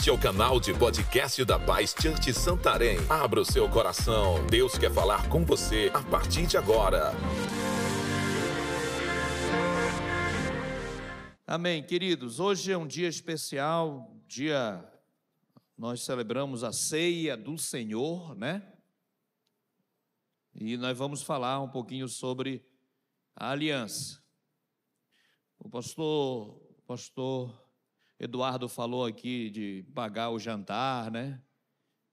Este é o canal de podcast da Paz Church Santarém. Abra o seu coração. Deus quer falar com você a partir de agora. Amém, queridos. Hoje é um dia especial, dia nós celebramos a ceia do Senhor, né? E nós vamos falar um pouquinho sobre a aliança. O pastor, pastor Eduardo falou aqui de pagar o jantar, né?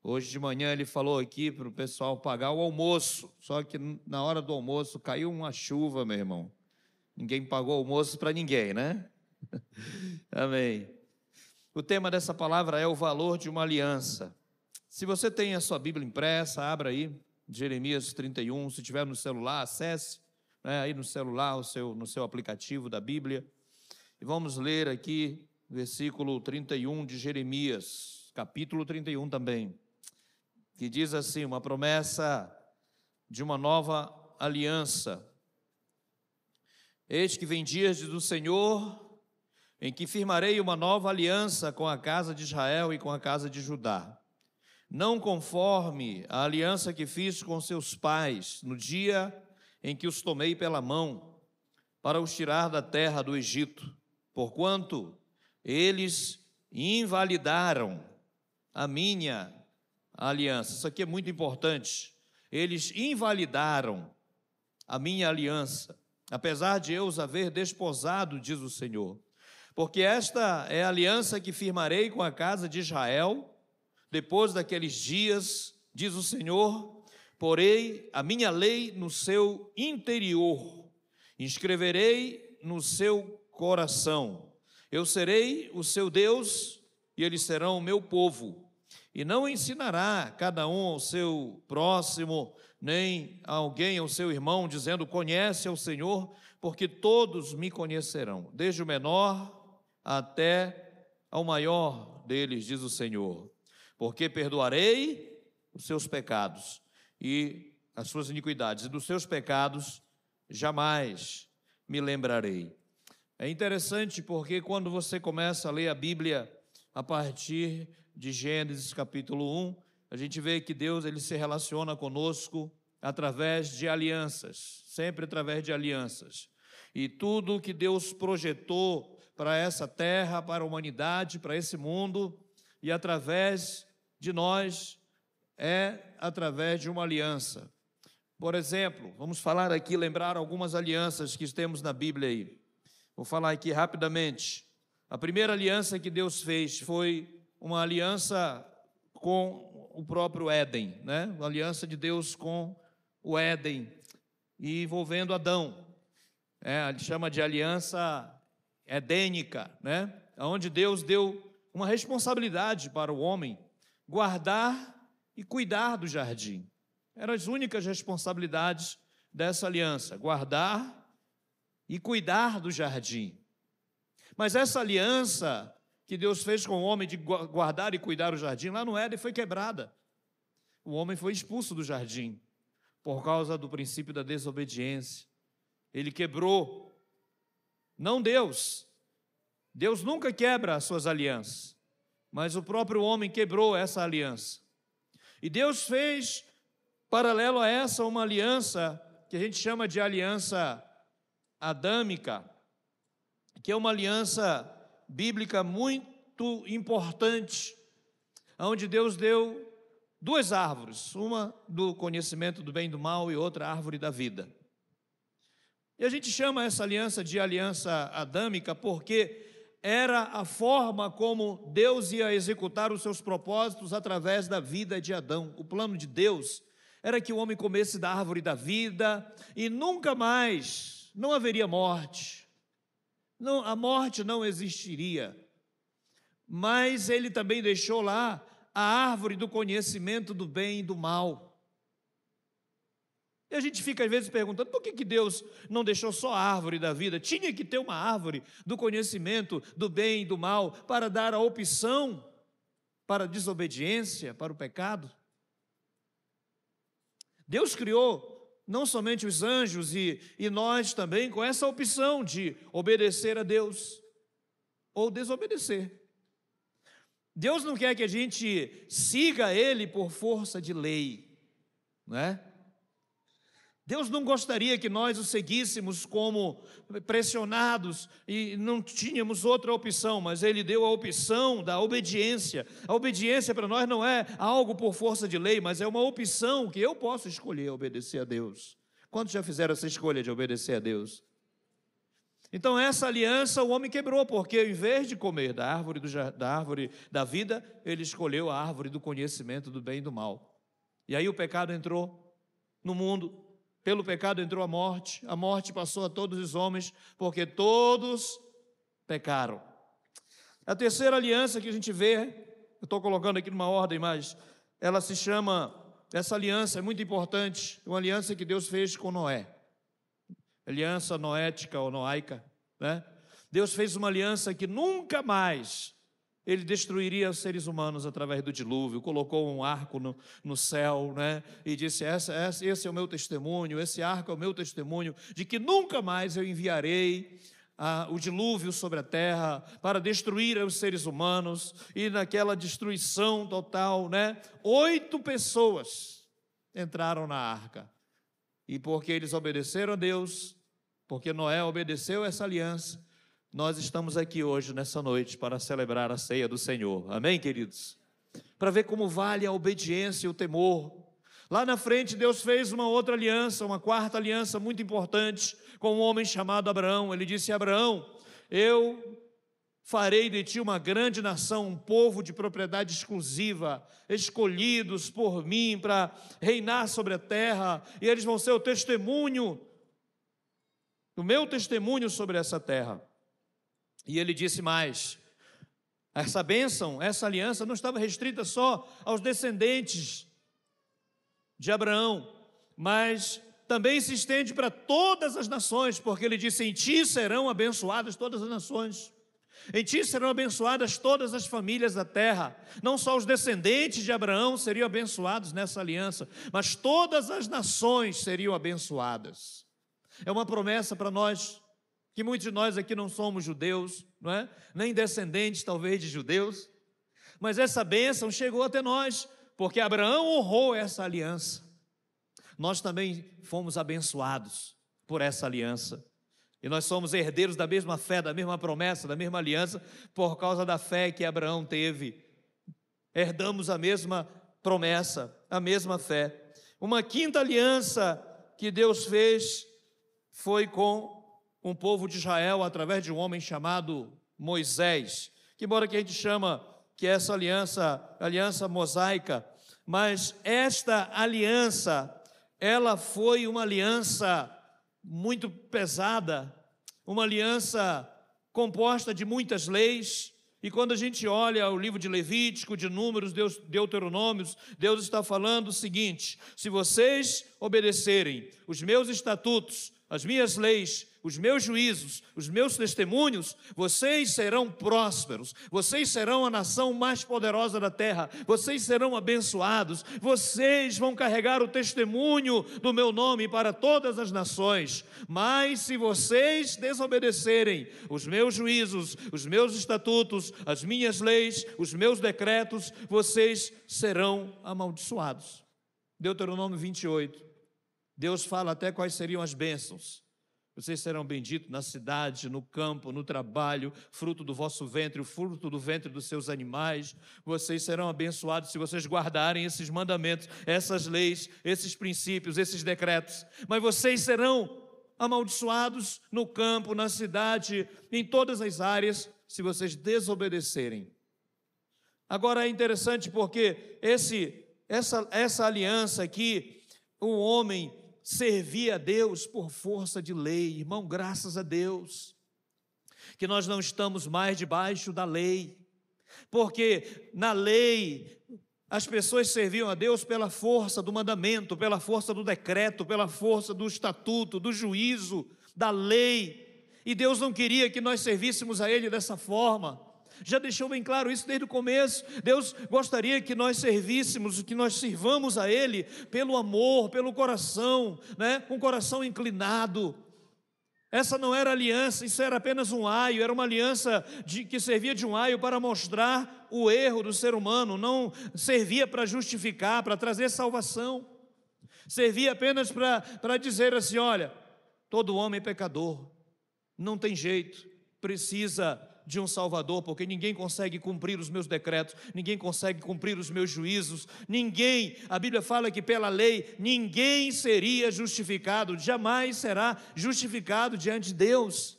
Hoje de manhã ele falou aqui para o pessoal pagar o almoço, só que na hora do almoço caiu uma chuva, meu irmão. Ninguém pagou almoço para ninguém, né? Amém. O tema dessa palavra é o valor de uma aliança. Se você tem a sua Bíblia impressa, abra aí, Jeremias 31. Se tiver no celular, acesse né, aí no celular, o seu, no seu aplicativo da Bíblia. E vamos ler aqui versículo 31 de Jeremias, capítulo 31 também, que diz assim: uma promessa de uma nova aliança. Eis que vem dias do Senhor, em que firmarei uma nova aliança com a casa de Israel e com a casa de Judá. Não conforme a aliança que fiz com seus pais no dia em que os tomei pela mão para os tirar da terra do Egito, porquanto eles invalidaram a minha aliança. Isso aqui é muito importante. Eles invalidaram a minha aliança, apesar de eu os haver desposado, diz o Senhor. Porque esta é a aliança que firmarei com a casa de Israel, depois daqueles dias, diz o Senhor, porei a minha lei no seu interior, inscreverei no seu coração eu serei o seu Deus e eles serão o meu povo. E não ensinará cada um ao seu próximo, nem alguém ao seu irmão, dizendo: Conhece ao Senhor, porque todos me conhecerão, desde o menor até ao maior deles, diz o Senhor. Porque perdoarei os seus pecados e as suas iniquidades, e dos seus pecados jamais me lembrarei. É interessante porque quando você começa a ler a Bíblia a partir de Gênesis capítulo 1, a gente vê que Deus ele se relaciona conosco através de alianças, sempre através de alianças. E tudo que Deus projetou para essa terra, para a humanidade, para esse mundo, e através de nós, é através de uma aliança. Por exemplo, vamos falar aqui, lembrar algumas alianças que temos na Bíblia aí. Vou falar aqui rapidamente. A primeira aliança que Deus fez foi uma aliança com o próprio Éden, né? Uma aliança de Deus com o Éden e envolvendo Adão. É, chama de aliança edênica, né? Onde Deus deu uma responsabilidade para o homem guardar e cuidar do jardim. Eram as únicas responsabilidades dessa aliança: guardar e cuidar do jardim. Mas essa aliança que Deus fez com o homem de guardar e cuidar o jardim, lá no Éden foi quebrada. O homem foi expulso do jardim por causa do princípio da desobediência. Ele quebrou, não Deus. Deus nunca quebra as suas alianças, mas o próprio homem quebrou essa aliança. E Deus fez, paralelo a essa, uma aliança que a gente chama de aliança adâmica, que é uma aliança bíblica muito importante, onde Deus deu duas árvores, uma do conhecimento do bem e do mal e outra árvore da vida. E a gente chama essa aliança de aliança adâmica porque era a forma como Deus ia executar os seus propósitos através da vida de Adão. O plano de Deus era que o homem comesse da árvore da vida e nunca mais não haveria morte, não, a morte não existiria. Mas ele também deixou lá a árvore do conhecimento do bem e do mal. E a gente fica às vezes perguntando por que, que Deus não deixou só a árvore da vida? Tinha que ter uma árvore do conhecimento do bem e do mal para dar a opção para a desobediência, para o pecado. Deus criou não somente os anjos e, e nós também com essa opção de obedecer a Deus ou desobedecer. Deus não quer que a gente siga Ele por força de lei, não é? Deus não gostaria que nós o seguíssemos como pressionados e não tínhamos outra opção, mas Ele deu a opção da obediência. A obediência para nós não é algo por força de lei, mas é uma opção que eu posso escolher obedecer a Deus. Quantos já fizeram essa escolha de obedecer a Deus? Então, essa aliança o homem quebrou, porque ao invés de comer da árvore, do, da árvore da vida, ele escolheu a árvore do conhecimento do bem e do mal. E aí o pecado entrou no mundo, pelo pecado entrou a morte, a morte passou a todos os homens, porque todos pecaram. A terceira aliança que a gente vê, eu estou colocando aqui numa ordem, mas ela se chama, essa aliança é muito importante, uma aliança que Deus fez com Noé. Aliança noética ou noaica, né? Deus fez uma aliança que nunca mais ele destruiria os seres humanos através do dilúvio, colocou um arco no, no céu, né? E disse: essa, essa, Esse é o meu testemunho, esse arco é o meu testemunho, de que nunca mais eu enviarei ah, o dilúvio sobre a terra para destruir os seres humanos, e naquela destruição total, né? Oito pessoas entraram na arca, e porque eles obedeceram a Deus, porque Noé obedeceu essa aliança, nós estamos aqui hoje, nessa noite, para celebrar a ceia do Senhor. Amém, queridos? Para ver como vale a obediência e o temor. Lá na frente, Deus fez uma outra aliança, uma quarta aliança muito importante, com um homem chamado Abraão. Ele disse: Abraão, eu farei de ti uma grande nação, um povo de propriedade exclusiva, escolhidos por mim para reinar sobre a terra, e eles vão ser o testemunho, o meu testemunho sobre essa terra. E ele disse mais: essa bênção, essa aliança não estava restrita só aos descendentes de Abraão, mas também se estende para todas as nações, porque ele disse: Em ti serão abençoadas todas as nações. Em ti serão abençoadas todas as famílias da terra. Não só os descendentes de Abraão seriam abençoados nessa aliança, mas todas as nações seriam abençoadas. É uma promessa para nós que muitos de nós aqui não somos judeus, não é? Nem descendentes talvez de judeus, mas essa bênção chegou até nós, porque Abraão honrou essa aliança. Nós também fomos abençoados por essa aliança. E nós somos herdeiros da mesma fé, da mesma promessa, da mesma aliança, por causa da fé que Abraão teve. Herdamos a mesma promessa, a mesma fé. Uma quinta aliança que Deus fez foi com com o povo de Israel através de um homem chamado Moisés, que embora que a gente chama que é essa aliança, aliança mosaica, mas esta aliança, ela foi uma aliança muito pesada, uma aliança composta de muitas leis, e quando a gente olha o livro de Levítico, de Números, Deus, Deuteronômios, Deus está falando o seguinte: se vocês obedecerem os meus estatutos, as minhas leis, os meus juízos, os meus testemunhos, vocês serão prósperos, vocês serão a nação mais poderosa da terra, vocês serão abençoados, vocês vão carregar o testemunho do meu nome para todas as nações. Mas se vocês desobedecerem os meus juízos, os meus estatutos, as minhas leis, os meus decretos, vocês serão amaldiçoados. Deuteronômio 28. Deus fala até quais seriam as bênçãos. Vocês serão benditos na cidade, no campo, no trabalho, fruto do vosso ventre, o fruto do ventre dos seus animais. Vocês serão abençoados se vocês guardarem esses mandamentos, essas leis, esses princípios, esses decretos. Mas vocês serão amaldiçoados no campo, na cidade, em todas as áreas, se vocês desobedecerem. Agora é interessante porque esse, essa, essa aliança aqui, o homem servia a Deus por força de lei, irmão, graças a Deus. que nós não estamos mais debaixo da lei, porque na lei as pessoas serviam a Deus pela força do mandamento, pela força do decreto, pela força do estatuto, do juízo, da lei. E Deus não queria que nós servíssemos a Ele dessa forma. Já deixou bem claro isso desde o começo. Deus gostaria que nós servíssemos, que nós sirvamos a Ele pelo amor, pelo coração, né? com o coração inclinado. Essa não era aliança, isso era apenas um aio, era uma aliança de, que servia de um aio para mostrar o erro do ser humano, não servia para justificar, para trazer salvação. Servia apenas para, para dizer assim: olha, todo homem é pecador, não tem jeito, precisa de um Salvador, porque ninguém consegue cumprir os meus decretos, ninguém consegue cumprir os meus juízos, ninguém, a Bíblia fala que pela lei, ninguém seria justificado, jamais será justificado diante de Deus.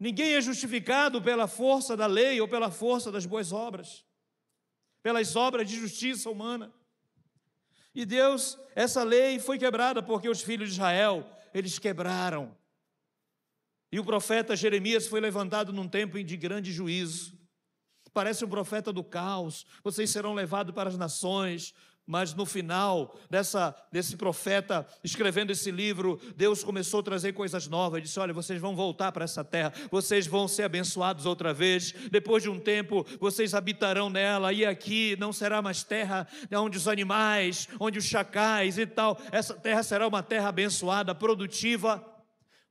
Ninguém é justificado pela força da lei ou pela força das boas obras, pelas obras de justiça humana. E Deus, essa lei foi quebrada porque os filhos de Israel, eles quebraram e o profeta Jeremias foi levantado num tempo de grande juízo. Parece um profeta do caos. Vocês serão levados para as nações. Mas no final dessa, desse profeta escrevendo esse livro, Deus começou a trazer coisas novas. Ele disse: Olha, vocês vão voltar para essa terra, vocês vão ser abençoados outra vez. Depois de um tempo, vocês habitarão nela. E aqui não será mais terra onde os animais, onde os chacais e tal. Essa terra será uma terra abençoada, produtiva.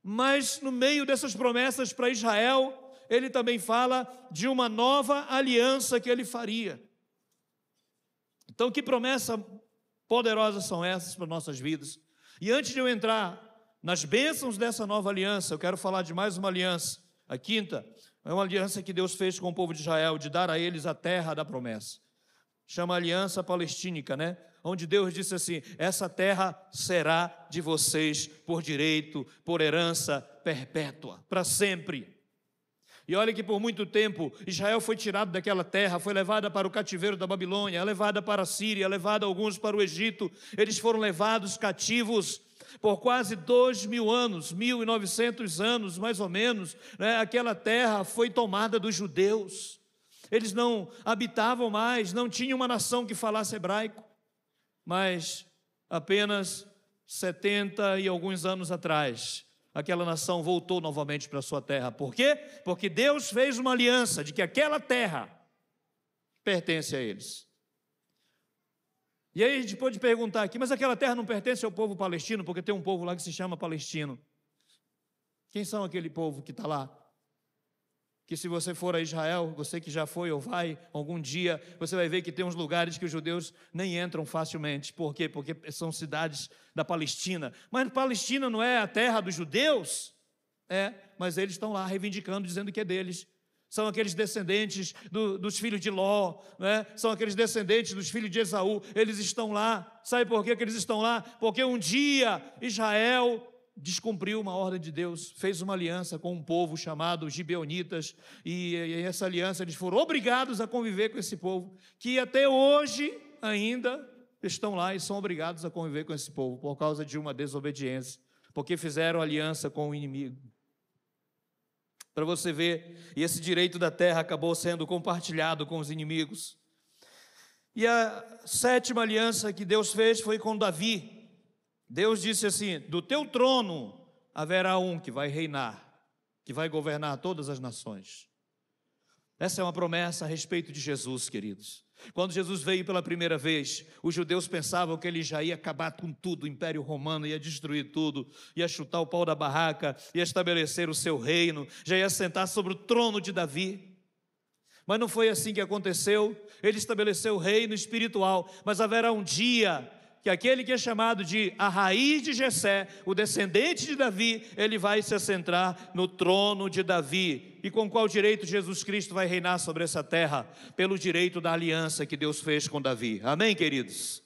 Mas no meio dessas promessas para Israel, ele também fala de uma nova aliança que ele faria. Então, que promessa poderosas são essas para nossas vidas? E antes de eu entrar nas bênçãos dessa nova aliança, eu quero falar de mais uma aliança. A quinta é uma aliança que Deus fez com o povo de Israel, de dar a eles a terra da promessa. Chama aliança palestínica, né? Onde Deus disse assim: essa terra será de vocês por direito, por herança perpétua, para sempre. E olha que por muito tempo Israel foi tirado daquela terra, foi levada para o cativeiro da Babilônia, levada para a Síria, levada alguns para o Egito. Eles foram levados cativos por quase dois mil anos, mil e novecentos anos mais ou menos. Né? Aquela terra foi tomada dos judeus. Eles não habitavam mais, não tinham uma nação que falasse hebraico mas apenas 70 e alguns anos atrás, aquela nação voltou novamente para sua terra. Por quê? Porque Deus fez uma aliança de que aquela terra pertence a eles. E aí a gente pode perguntar aqui, mas aquela terra não pertence ao povo palestino, porque tem um povo lá que se chama palestino. Quem são aquele povo que está lá? Que se você for a Israel, você que já foi ou vai algum dia, você vai ver que tem uns lugares que os judeus nem entram facilmente. Por quê? Porque são cidades da Palestina. Mas Palestina não é a terra dos judeus? É, mas eles estão lá reivindicando, dizendo que é deles. São aqueles descendentes do, dos filhos de Ló, né? são aqueles descendentes dos filhos de Esaú, eles estão lá. Sabe por que, que eles estão lá? Porque um dia Israel descumpriu uma ordem de Deus, fez uma aliança com um povo chamado Gibeonitas, e, essa aliança eles foram obrigados a conviver com esse povo, que até hoje ainda estão lá e são obrigados a conviver com esse povo por causa de uma desobediência, porque fizeram aliança com o inimigo. Para você ver, e esse direito da terra acabou sendo compartilhado com os inimigos. E a sétima aliança que Deus fez foi com Davi, Deus disse assim: Do teu trono haverá um que vai reinar, que vai governar todas as nações. Essa é uma promessa a respeito de Jesus, queridos. Quando Jesus veio pela primeira vez, os judeus pensavam que ele já ia acabar com tudo, o Império Romano ia destruir tudo, ia chutar o pau da barraca, ia estabelecer o seu reino, já ia sentar sobre o trono de Davi. Mas não foi assim que aconteceu. Ele estabeleceu o reino espiritual, mas haverá um dia que aquele que é chamado de a raiz de Jessé, o descendente de Davi, ele vai se assentar no trono de Davi. E com qual direito Jesus Cristo vai reinar sobre essa terra? Pelo direito da aliança que Deus fez com Davi. Amém, queridos?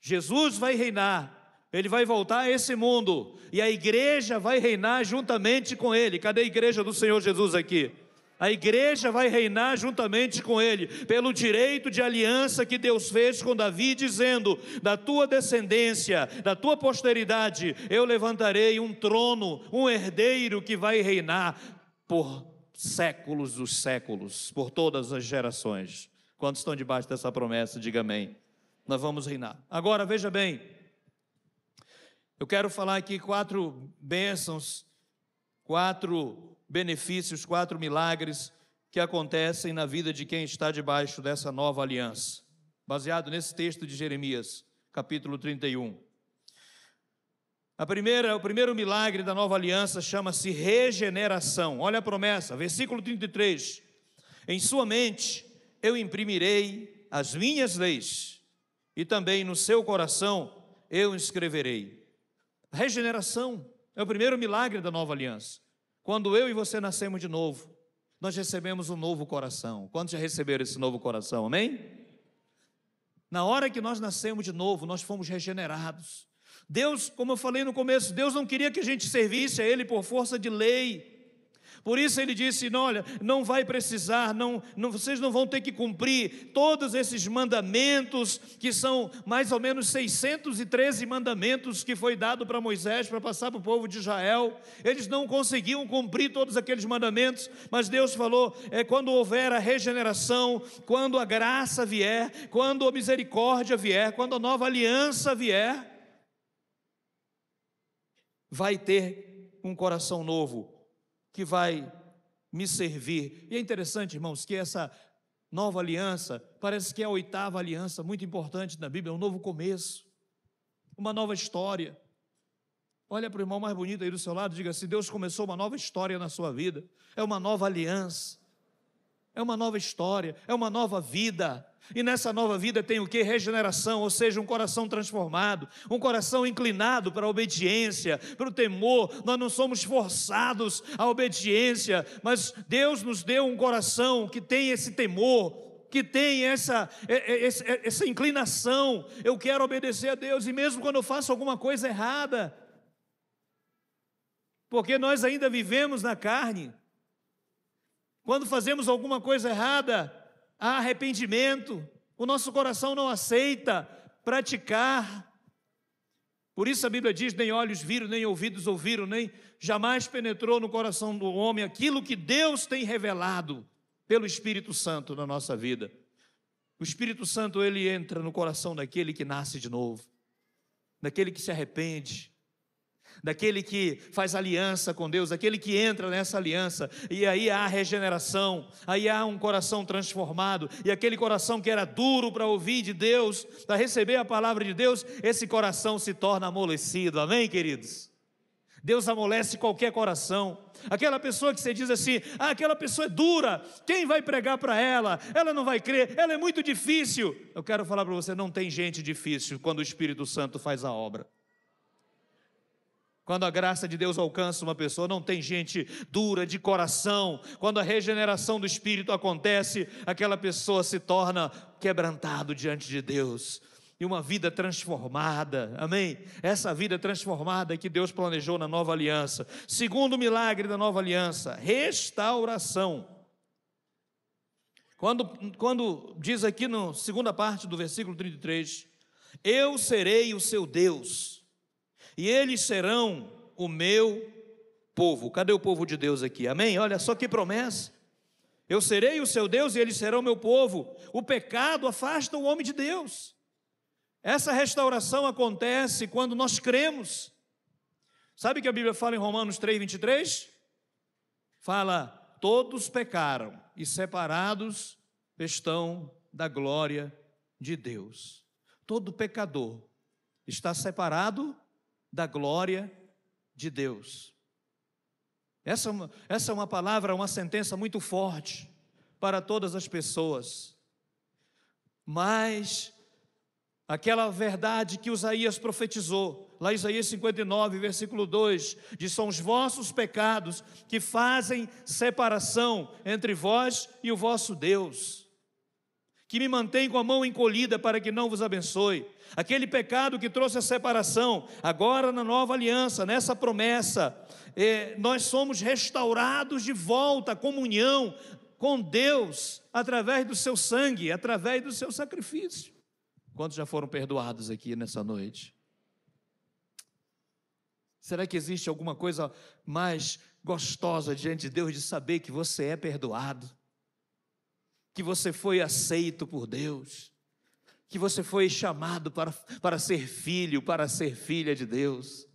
Jesus vai reinar ele vai voltar a esse mundo e a igreja vai reinar juntamente com ele. Cadê a igreja do Senhor Jesus aqui? A igreja vai reinar juntamente com ele, pelo direito de aliança que Deus fez com Davi, dizendo: Da tua descendência, da tua posteridade, eu levantarei um trono, um herdeiro que vai reinar. por séculos dos séculos, por todas as gerações. Quantos estão debaixo dessa promessa, diga amém. Nós vamos reinar. Agora, veja bem, eu quero falar aqui quatro bênçãos, quatro benefícios, quatro milagres que acontecem na vida de quem está debaixo dessa nova aliança, baseado nesse texto de Jeremias, capítulo 31. A primeira, o primeiro milagre da nova aliança chama-se regeneração. Olha a promessa, versículo 33. Em sua mente eu imprimirei as minhas leis, e também no seu coração eu escreverei. regeneração é o primeiro milagre da nova aliança. Quando eu e você nascemos de novo, nós recebemos um novo coração. Quantos já receberam esse novo coração? Amém? Na hora que nós nascemos de novo, nós fomos regenerados. Deus, como eu falei no começo, Deus não queria que a gente servisse a Ele por força de lei. Por isso ele disse: olha, não vai precisar, não, não, vocês não vão ter que cumprir todos esses mandamentos, que são mais ou menos 613 mandamentos que foi dado para Moisés para passar para o povo de Israel. Eles não conseguiam cumprir todos aqueles mandamentos, mas Deus falou: é quando houver a regeneração, quando a graça vier, quando a misericórdia vier, quando a nova aliança vier, vai ter um coração novo que vai me servir. E é interessante, irmãos, que essa nova aliança parece que é a oitava aliança muito importante na Bíblia, é um novo começo, uma nova história. Olha para o irmão mais bonito aí do seu lado, diga assim: Deus começou uma nova história na sua vida, é uma nova aliança, é uma nova história, é uma nova vida. E nessa nova vida tem o que? Regeneração, ou seja, um coração transformado, um coração inclinado para a obediência, para o temor. Nós não somos forçados à obediência, mas Deus nos deu um coração que tem esse temor, que tem essa, essa inclinação. Eu quero obedecer a Deus, e mesmo quando eu faço alguma coisa errada, porque nós ainda vivemos na carne, quando fazemos alguma coisa errada, há arrependimento, o nosso coração não aceita praticar. Por isso a Bíblia diz: nem olhos viram, nem ouvidos ouviram, nem jamais penetrou no coração do homem aquilo que Deus tem revelado pelo Espírito Santo na nossa vida. O Espírito Santo ele entra no coração daquele que nasce de novo, daquele que se arrepende, daquele que faz aliança com Deus, daquele que entra nessa aliança, e aí há regeneração, aí há um coração transformado, e aquele coração que era duro para ouvir de Deus, para receber a palavra de Deus, esse coração se torna amolecido, amém, queridos? Deus amolece qualquer coração. Aquela pessoa que você diz assim, ah, aquela pessoa é dura, quem vai pregar para ela? Ela não vai crer, ela é muito difícil. Eu quero falar para você: não tem gente difícil quando o Espírito Santo faz a obra. Quando a graça de Deus alcança uma pessoa, não tem gente dura de coração. Quando a regeneração do espírito acontece, aquela pessoa se torna quebrantado diante de Deus. E uma vida transformada, amém? Essa vida transformada que Deus planejou na nova aliança. Segundo milagre da nova aliança, restauração. Quando, quando diz aqui na segunda parte do versículo 33, eu serei o seu Deus e eles serão o meu povo. Cadê o povo de Deus aqui? Amém? Olha só que promessa. Eu serei o seu Deus e eles serão meu povo. O pecado afasta o homem de Deus. Essa restauração acontece quando nós cremos. Sabe que a Bíblia fala em Romanos 3, 23? Fala: todos pecaram e separados estão da glória de Deus. Todo pecador está separado da glória de Deus. Essa, é essa é uma palavra, uma sentença muito forte para todas as pessoas. Mas aquela verdade que Isaías profetizou, lá Isaías 59, versículo 2, diz: São os vossos pecados que fazem separação entre vós e o vosso Deus que me mantém com a mão encolhida para que não vos abençoe. Aquele pecado que trouxe a separação, agora na nova aliança, nessa promessa, eh, nós somos restaurados de volta à comunhão com Deus através do seu sangue, através do seu sacrifício. Quantos já foram perdoados aqui nessa noite? Será que existe alguma coisa mais gostosa diante de Deus de saber que você é perdoado, que você foi aceito por Deus, que você foi chamado para, para ser filho, para ser filha de Deus.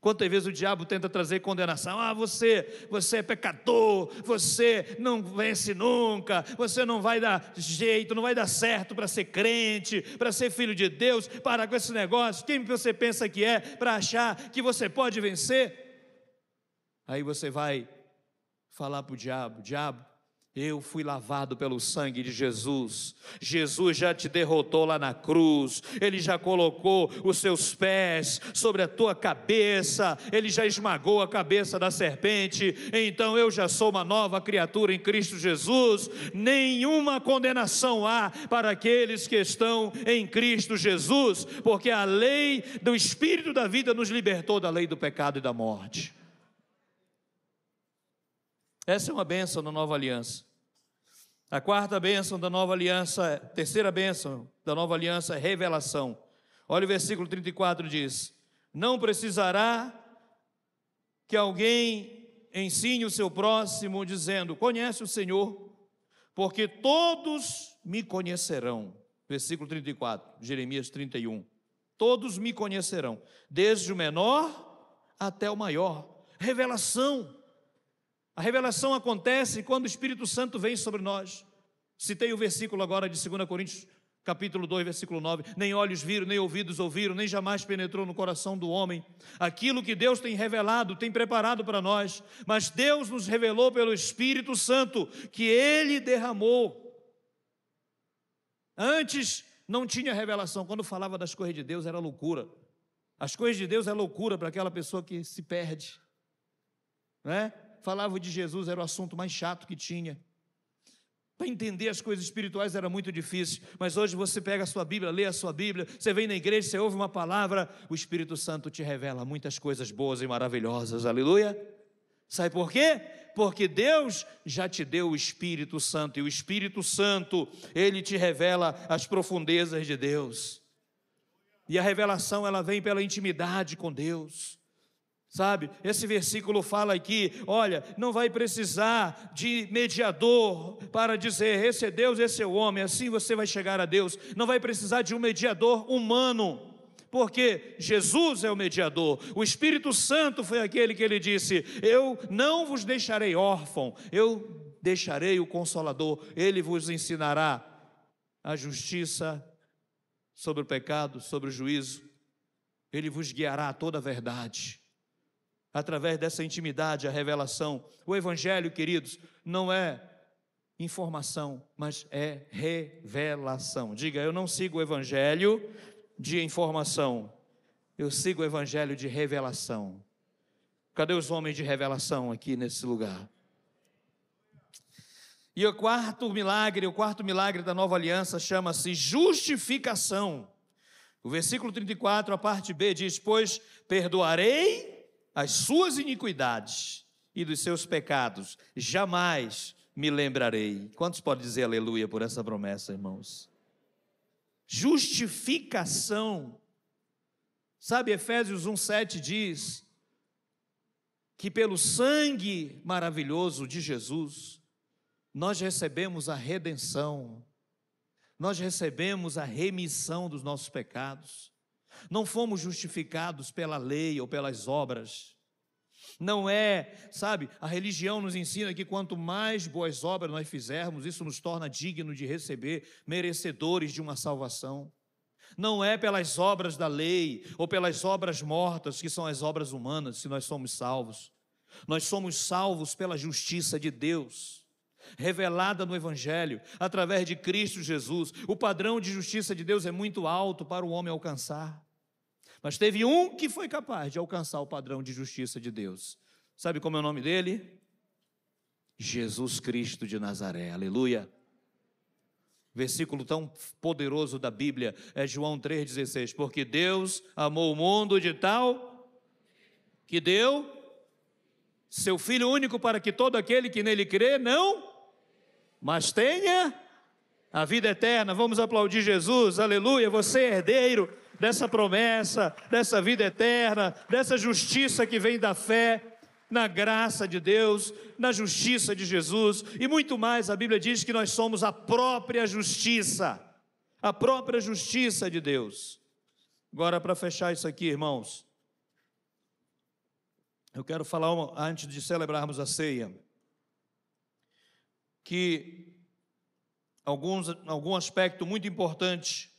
Quantas vezes o diabo tenta trazer condenação? Ah, você, você é pecador, você não vence nunca, você não vai dar jeito, não vai dar certo para ser crente, para ser filho de Deus. Para com esse negócio. Quem você pensa que é para achar que você pode vencer? Aí você vai falar para o diabo: diabo, eu fui lavado pelo sangue de Jesus. Jesus já te derrotou lá na cruz. Ele já colocou os seus pés sobre a tua cabeça. Ele já esmagou a cabeça da serpente. Então eu já sou uma nova criatura em Cristo Jesus. Nenhuma condenação há para aqueles que estão em Cristo Jesus, porque a lei do Espírito da vida nos libertou da lei do pecado e da morte. Essa é uma bênção da nova aliança. A quarta bênção da nova aliança, terceira bênção da nova aliança é revelação. Olha o versículo 34 diz: Não precisará que alguém ensine o seu próximo, dizendo: Conhece o Senhor, porque todos me conhecerão. Versículo 34, Jeremias 31. Todos me conhecerão, desde o menor até o maior. Revelação. A revelação acontece quando o Espírito Santo vem sobre nós. Citei o versículo agora de 2 Coríntios, capítulo 2, versículo 9: Nem olhos viram, nem ouvidos ouviram, nem jamais penetrou no coração do homem aquilo que Deus tem revelado, tem preparado para nós, mas Deus nos revelou pelo Espírito Santo que Ele derramou. Antes não tinha revelação, quando falava das coisas de Deus era loucura. As coisas de Deus é loucura para aquela pessoa que se perde, né? Falava de Jesus, era o assunto mais chato que tinha. Para entender as coisas espirituais era muito difícil, mas hoje você pega a sua Bíblia, lê a sua Bíblia, você vem na igreja, você ouve uma palavra, o Espírito Santo te revela muitas coisas boas e maravilhosas, aleluia. Sabe por quê? Porque Deus já te deu o Espírito Santo, e o Espírito Santo, ele te revela as profundezas de Deus. E a revelação, ela vem pela intimidade com Deus. Sabe, esse versículo fala aqui: olha, não vai precisar de mediador para dizer esse é Deus, esse é o homem, assim você vai chegar a Deus. Não vai precisar de um mediador humano, porque Jesus é o mediador. O Espírito Santo foi aquele que ele disse: Eu não vos deixarei órfão, eu deixarei o Consolador, ele vos ensinará a justiça sobre o pecado, sobre o juízo, ele vos guiará a toda a verdade através dessa intimidade, a revelação. O Evangelho, queridos, não é informação, mas é revelação. Diga, eu não sigo o Evangelho de informação, eu sigo o Evangelho de revelação. Cadê os homens de revelação aqui nesse lugar? E o quarto milagre, o quarto milagre da nova aliança chama-se justificação. O versículo 34, a parte B diz: Pois perdoarei as suas iniquidades e dos seus pecados, jamais me lembrarei. Quantos podem dizer aleluia por essa promessa, irmãos? Justificação. Sabe, Efésios 1,7 diz que pelo sangue maravilhoso de Jesus, nós recebemos a redenção, nós recebemos a remissão dos nossos pecados. Não fomos justificados pela lei ou pelas obras. Não é, sabe, a religião nos ensina que quanto mais boas obras nós fizermos, isso nos torna digno de receber, merecedores de uma salvação. Não é pelas obras da lei ou pelas obras mortas, que são as obras humanas, se nós somos salvos. Nós somos salvos pela justiça de Deus, revelada no Evangelho, através de Cristo Jesus. O padrão de justiça de Deus é muito alto para o homem alcançar. Mas teve um que foi capaz de alcançar o padrão de justiça de Deus. Sabe como é o nome dele? Jesus Cristo de Nazaré. Aleluia. Versículo tão poderoso da Bíblia é João 3,16. Porque Deus amou o mundo de tal que deu seu Filho único para que todo aquele que nele crê não, mas tenha a vida eterna. Vamos aplaudir Jesus, aleluia. Você é herdeiro dessa promessa, dessa vida eterna, dessa justiça que vem da fé. na graça de Deus, na justiça de Jesus e muito mais. A Bíblia diz que nós somos a própria justiça, a própria justiça de Deus. Agora, para fechar isso aqui, irmãos, eu quero falar uma, antes de celebrarmos a ceia, que alguns, algum aspecto muito importante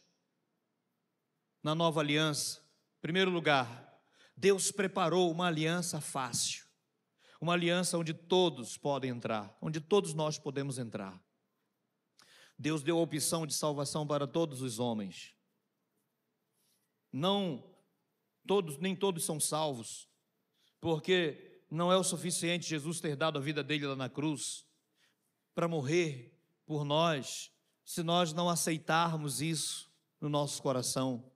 na nova aliança. Em primeiro lugar, Deus preparou uma aliança fácil, uma aliança onde todos podem entrar, onde todos nós podemos entrar. Deus deu a opção de salvação para todos os homens. Não todos, nem todos são salvos, porque não é o suficiente Jesus ter dado a vida dele lá na cruz para morrer por nós, se nós não aceitarmos isso no nosso coração,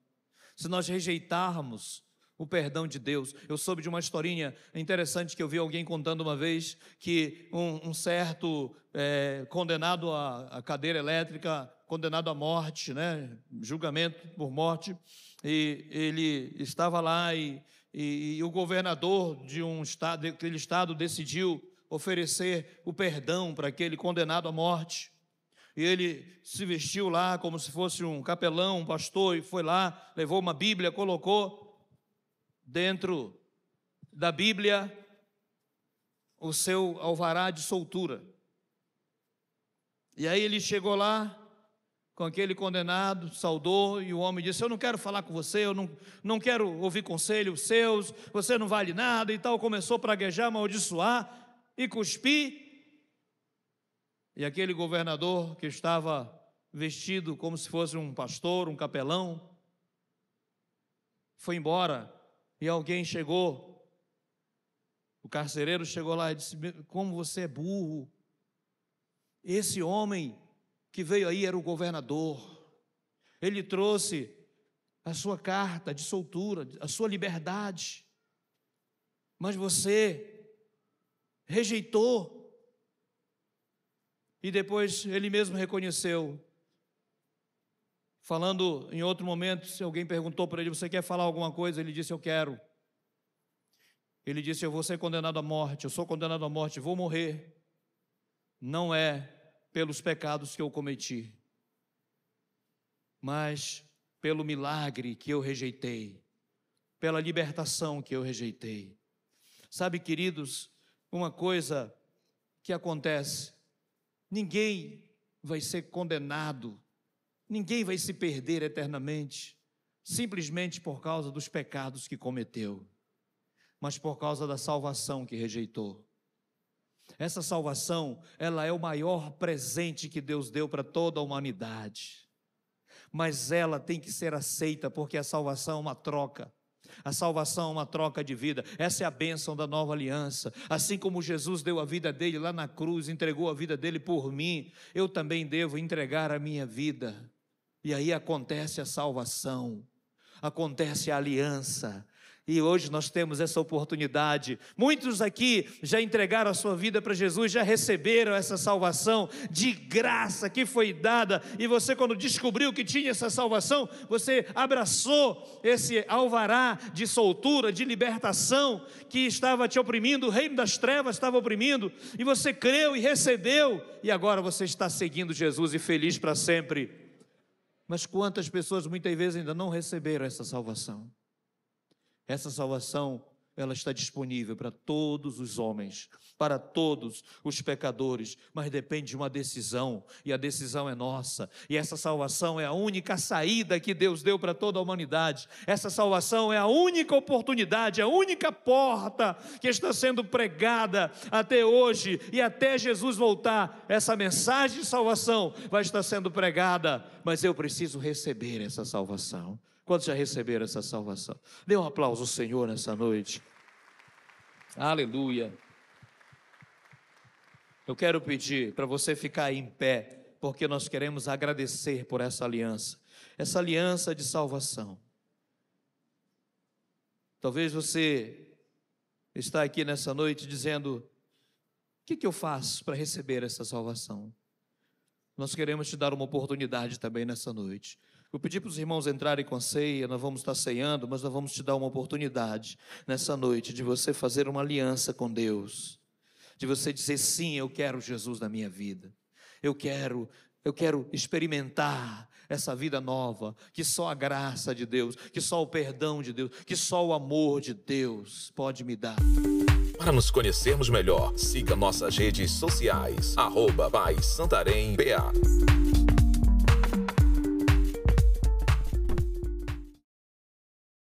se nós rejeitarmos o perdão de Deus. Eu soube de uma historinha interessante que eu vi alguém contando uma vez que um, um certo é, condenado à, cadeira elétrica, condenado à morte, né, julgamento por morte, e ele estava lá e, e, e o governador de um estado, daquele estado decidiu oferecer o perdão para aquele condenado à morte. E ele se vestiu lá como se fosse um capelão, um pastor, e foi lá, levou uma Bíblia, colocou dentro da Bíblia o seu alvará de soltura. E aí ele chegou lá com aquele condenado, saudou, e o homem disse: Eu não quero falar com você, eu não, não quero ouvir conselhos seus, você não vale nada e tal. Começou a praguejar, amaldiçoar e cuspir. E aquele governador que estava vestido como se fosse um pastor, um capelão, foi embora e alguém chegou. O carcereiro chegou lá e disse: Como você é burro. Esse homem que veio aí era o governador. Ele trouxe a sua carta de soltura, a sua liberdade. Mas você rejeitou. E depois ele mesmo reconheceu. Falando em outro momento, se alguém perguntou para ele: Você quer falar alguma coisa? Ele disse: Eu quero. Ele disse: Eu vou ser condenado à morte, eu sou condenado à morte, vou morrer. Não é pelos pecados que eu cometi, mas pelo milagre que eu rejeitei, pela libertação que eu rejeitei. Sabe, queridos, uma coisa que acontece: ninguém vai ser condenado, ninguém vai se perder eternamente, simplesmente por causa dos pecados que cometeu, mas por causa da salvação que rejeitou. Essa salvação, ela é o maior presente que Deus deu para toda a humanidade. Mas ela tem que ser aceita, porque a salvação é uma troca. A salvação é uma troca de vida. Essa é a bênção da nova aliança. Assim como Jesus deu a vida dele lá na cruz, entregou a vida dele por mim, eu também devo entregar a minha vida. E aí acontece a salvação, acontece a aliança, e hoje nós temos essa oportunidade. Muitos aqui já entregaram a sua vida para Jesus, já receberam essa salvação de graça que foi dada. E você, quando descobriu que tinha essa salvação, você abraçou esse alvará de soltura, de libertação que estava te oprimindo, o reino das trevas estava oprimindo. E você creu e recebeu. E agora você está seguindo Jesus e feliz para sempre. Mas quantas pessoas muitas vezes ainda não receberam essa salvação? Essa salvação, ela está disponível para todos os homens, para todos os pecadores, mas depende de uma decisão, e a decisão é nossa. E essa salvação é a única saída que Deus deu para toda a humanidade. Essa salvação é a única oportunidade, a única porta que está sendo pregada até hoje e até Jesus voltar. Essa mensagem de salvação vai estar sendo pregada, mas eu preciso receber essa salvação. Quantos já receberam essa salvação? Dê um aplauso ao Senhor nessa noite. Aleluia. Eu quero pedir para você ficar em pé, porque nós queremos agradecer por essa aliança, essa aliança de salvação. Talvez você está aqui nessa noite dizendo: o que, que eu faço para receber essa salvação? Nós queremos te dar uma oportunidade também nessa noite. Vou pedir para os irmãos entrarem com a ceia, nós vamos estar ceando, mas nós vamos te dar uma oportunidade nessa noite de você fazer uma aliança com Deus, de você dizer sim, eu quero Jesus na minha vida. Eu quero, eu quero experimentar essa vida nova, que só a graça de Deus, que só o perdão de Deus, que só o amor de Deus pode me dar. Para nos conhecermos melhor, siga nossas redes sociais, arroba Santarém BA.